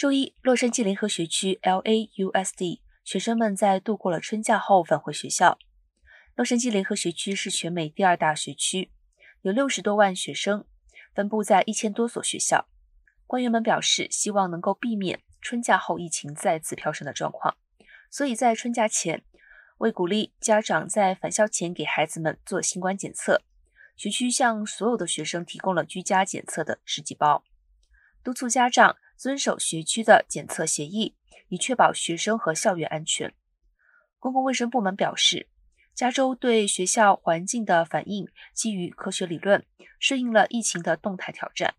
周一，洛杉矶联合学区 （LAUSD） 学生们在度过了春假后返回学校。洛杉矶联合学区是全美第二大学区，有六十多万学生，分布在一千多所学校。官员们表示，希望能够避免春假后疫情再次飙升的状况，所以在春假前，为鼓励家长在返校前给孩子们做新冠检测，学区向所有的学生提供了居家检测的试剂包，督促家长。遵守学区的检测协议，以确保学生和校园安全。公共卫生部门表示，加州对学校环境的反应基于科学理论，适应了疫情的动态挑战。